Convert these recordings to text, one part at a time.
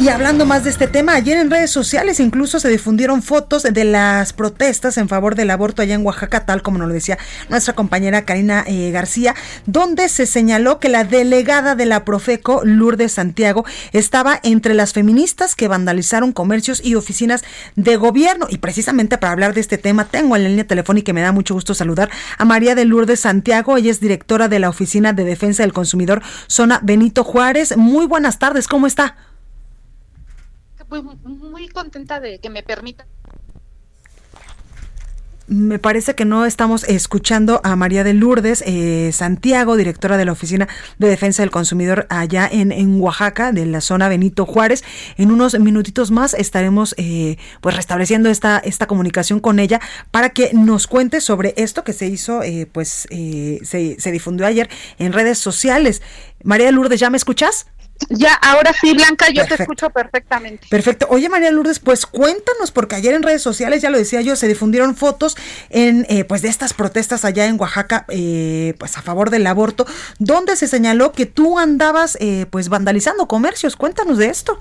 Y hablando más de este tema, ayer en redes sociales incluso se difundieron fotos de las protestas en favor del aborto allá en Oaxaca, tal como nos lo decía nuestra compañera Karina eh, García, donde se señaló que la delegada de la Profeco, Lourdes Santiago, estaba entre las feministas que vandalizaron comercios y oficinas de gobierno. Y precisamente para hablar de este tema, tengo en la línea telefónica y me da mucho gusto saludar a María de Lourdes Santiago. Ella es directora de la Oficina de Defensa del Consumidor, zona Benito Juárez. Muy buenas tardes, ¿cómo está? Muy, muy contenta de que me permita me parece que no estamos escuchando a María de Lourdes eh, Santiago, directora de la Oficina de Defensa del Consumidor allá en, en, Oaxaca, de la zona Benito Juárez. En unos minutitos más estaremos eh, pues restableciendo esta, esta comunicación con ella para que nos cuente sobre esto que se hizo, eh, pues eh, se, se difundió ayer en redes sociales. María de Lourdes, ¿ya me escuchas? Ya, ahora sí, Blanca, yo te escucho perfectamente. Perfecto. Oye, María Lourdes, pues cuéntanos, porque ayer en redes sociales, ya lo decía yo, se difundieron fotos en, eh, pues de estas protestas allá en Oaxaca, eh, pues a favor del aborto, donde se señaló que tú andabas, eh, pues vandalizando comercios. Cuéntanos de esto.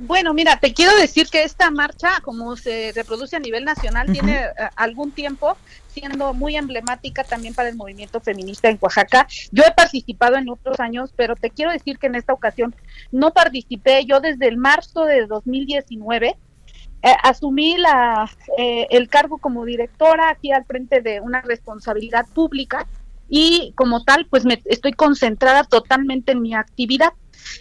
Bueno, mira, te quiero decir que esta marcha, como se reproduce a nivel nacional, tiene algún tiempo siendo muy emblemática también para el movimiento feminista en Oaxaca. Yo he participado en otros años, pero te quiero decir que en esta ocasión no participé. Yo desde el marzo de 2019 eh, asumí la, eh, el cargo como directora aquí al frente de una responsabilidad pública y como tal, pues me estoy concentrada totalmente en mi actividad.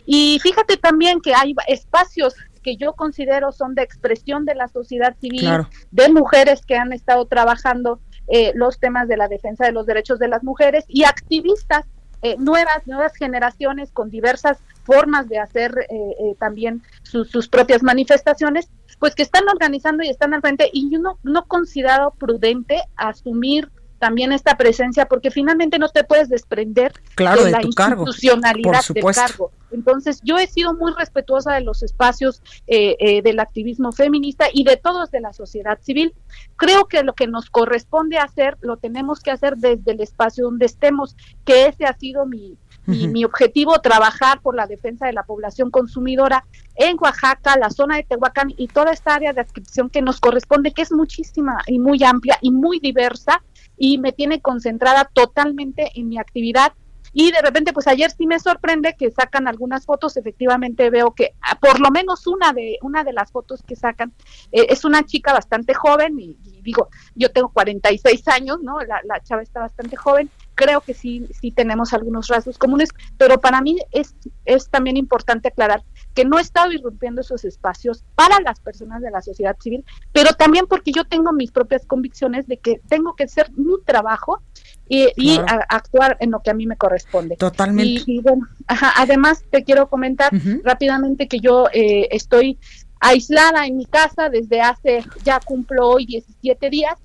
Y fíjate también que hay espacios que yo considero son de expresión de la sociedad civil, de mujeres que han estado trabajando eh, los temas de la defensa de los derechos de las mujeres y activistas eh, nuevas, nuevas generaciones con diversas formas de hacer eh, también sus propias manifestaciones, pues que están organizando y están al frente. Y yo no, no considero prudente asumir también esta presencia porque finalmente no te puedes desprender de, la institucionalidad del cargo. Entonces yo he sido muy respetuosa de los espacios eh, eh, del activismo feminista y de todos de la sociedad civil. Creo que lo que nos corresponde hacer lo tenemos que hacer desde el espacio donde estemos, que ese ha sido mi, mi, objetivo, trabajar por la defensa de la población consumidora en Oaxaca, la zona de Tehuacán y toda esta área de adscripción que nos corresponde, que es muchísima y muy amplia y muy diversa y me tiene concentrada totalmente en mi actividad y de repente pues ayer sí me sorprende que sacan algunas fotos. Efectivamente veo que ah, por lo menos una de una de las fotos que sacan eh, es una chica bastante joven y, digo yo tengo 46 años no la, la chava está bastante joven. Creo que sí sí tenemos algunos rasgos comunes pero para mí es es también importante aclarar que no he estado irrumpiendo esos espacios para las personas de la sociedad civil, pero también porque yo tengo mis propias convicciones de que tengo que hacer mi trabajo y, actuar en lo que a mí me corresponde. Totalmente. Y, bueno, además te quiero comentar rápidamente que yo eh, estoy aislada en mi casa desde hace, ya cumplo hoy 17 días,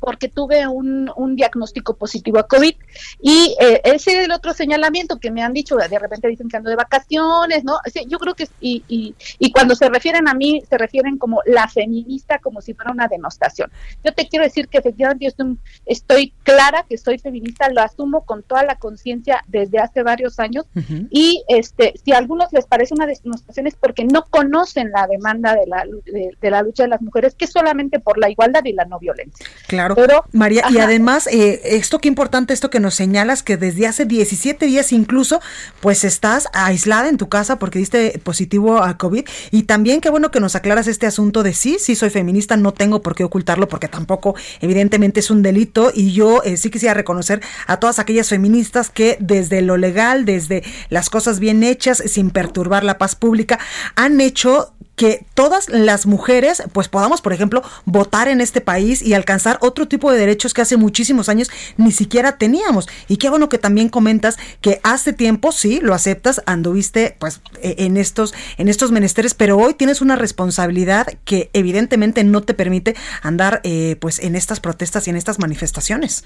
porque tuve un, un diagnóstico positivo a COVID. Y eh, ese es el otro señalamiento que me han dicho, de repente dicen que ando de vacaciones, ¿no? yo creo que, y, y, y, cuando se refieren a mí, se refieren como la feminista, como si fuera una denostación. Yo te quiero decir que efectivamente yo estoy, estoy clara que soy feminista, lo asumo con toda la conciencia desde hace varios años. Y este si a algunos les parece una denostación es porque no conocen la demanda de la, de, de la lucha de las mujeres, que es solamente por la igualdad y la no violencia. Claro. Pero, María, y además, eh, esto qué importante, esto que nos señalas, que desde hace 17 días incluso, pues estás aislada en tu casa porque diste positivo a COVID. Y también qué bueno que nos aclaras este asunto de sí, sí soy feminista, no tengo por qué ocultarlo porque tampoco, evidentemente, es un delito. Y yo eh, sí quisiera reconocer a todas aquellas feministas que desde lo legal, desde las cosas bien hechas, sin perturbar la paz pública, han hecho que todas las mujeres pues podamos, por ejemplo, votar en este país y alcanzar otro tipo de derechos que hace muchísimos años ni siquiera teníamos. Y qué bueno que también comentas que hace tiempo, sí, lo aceptas, anduviste pues e, en estos, en estos menesteres, pero hoy tienes una responsabilidad que evidentemente no te permite andar eh, pues en estas protestas y en estas manifestaciones.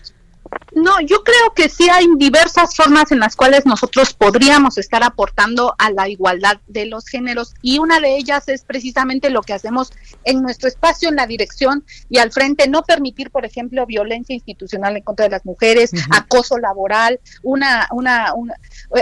No, yo creo que sí hay diversas formas en las cuales nosotros podríamos estar aportando a la igualdad de los géneros y una de ellas es precisamente lo que hacemos en nuestro espacio en la dirección y al frente, no permitir, por ejemplo, violencia institucional en contra de las mujeres, acoso laboral, una, una,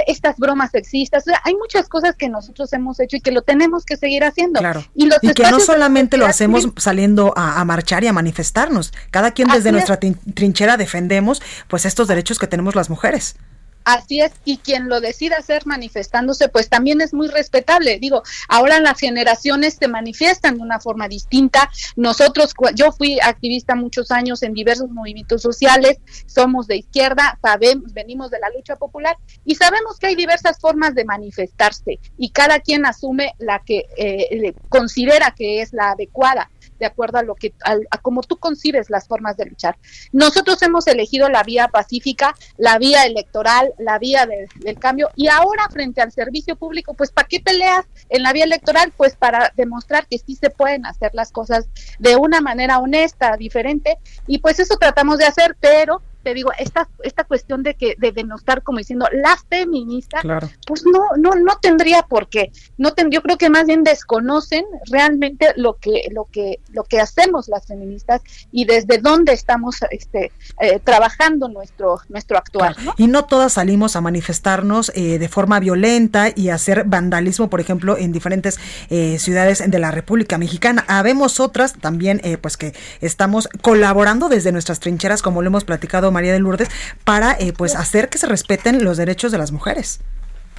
estas bromas sexistas. hay muchas cosas que nosotros hemos hecho y que lo tenemos que seguir haciendo. Y, que no solamente lo hacemos saliendo a, marchar y a manifestarnos, cada quien desde nuestra trinchera defendemos pues estos derechos que tenemos las mujeres. Así es, y quien lo decida hacer manifestándose, pues también es muy respetable. Digo, ahora las generaciones se manifiestan de una forma distinta. Nosotros, yo fui activista muchos años en diversos movimientos sociales, somos de izquierda, sabemos, venimos de la lucha popular y sabemos que hay diversas formas de manifestarse y cada quien asume la que eh, considera que es la adecuada de acuerdo a lo que a, como tú concibes las formas de luchar. Nosotros hemos elegido la vía pacífica, la vía electoral, la vía del cambio y ahora frente al servicio público, pues ¿para qué peleas en la vía electoral? Pues para demostrar que sí se pueden hacer las cosas de una manera honesta, diferente y pues eso tratamos de hacer, pero te digo, esta, esta cuestión de que de denostar como diciendo la feminista, pues no, no, no tendría por qué. No yo creo que más bien desconocen realmente lo que, lo que, lo que hacemos las feministas y desde dónde estamos este, eh, trabajando nuestro, nuestro actuar. Y no todas salimos a manifestarnos eh, de forma violenta y hacer vandalismo, por ejemplo, en diferentes eh, ciudades de la República Mexicana. Habemos otras también, pues que estamos colaborando desde nuestras trincheras, como lo hemos platicado María de Lourdes, para eh, pues hacer que se respeten los derechos de las mujeres.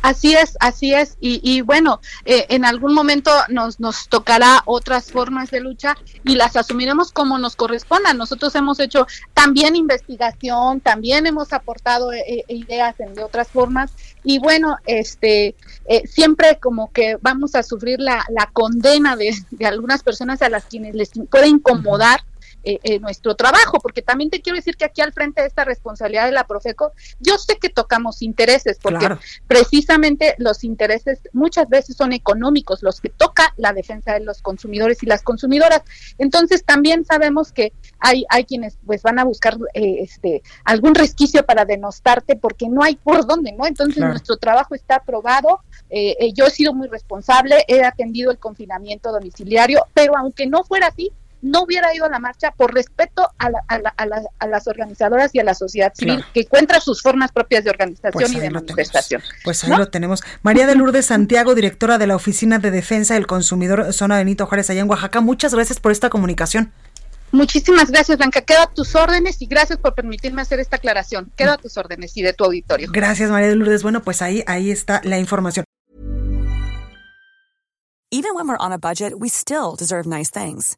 Así es, así es. Y, bueno, eh, en algún momento nos, nos tocará otras formas de lucha y las asumiremos como nos correspondan. Nosotros hemos hecho también investigación, también hemos aportado eh, ideas en de otras formas. Y bueno, este siempre como que vamos a sufrir la, la condena de, de algunas personas a las quienes les puede incomodar eh, eh, nuestro trabajo, porque también te quiero decir que aquí al frente de esta responsabilidad de la Profeco, yo sé que tocamos intereses, porque precisamente los intereses muchas veces son económicos, los que toca la defensa de los consumidores y las consumidoras. Entonces también sabemos que hay, hay quienes pues van a buscar eh, este algún resquicio para denostarte porque no hay por dónde, ¿no? Entonces nuestro trabajo está aprobado, yo he sido muy responsable, he atendido el confinamiento domiciliario, pero aunque no fuera así, no hubiera ido a la marcha por respeto a, las organizadoras y a la sociedad civil que encuentra sus formas propias de organización pues y de manifestación. Pues ahí lo tenemos. María de Lourdes Santiago, directora de la Oficina de Defensa del Consumidor Zona Benito Juárez, allá en Oaxaca. Muchas gracias por esta comunicación. Muchísimas gracias, Blanca. Quedo a tus órdenes y gracias por permitirme hacer esta aclaración. Quedo a tus órdenes y de tu auditorio. Gracias, María de Lourdes. Bueno, pues ahí, ahí está la información. Even when we're on a budget, we still deserve nice things.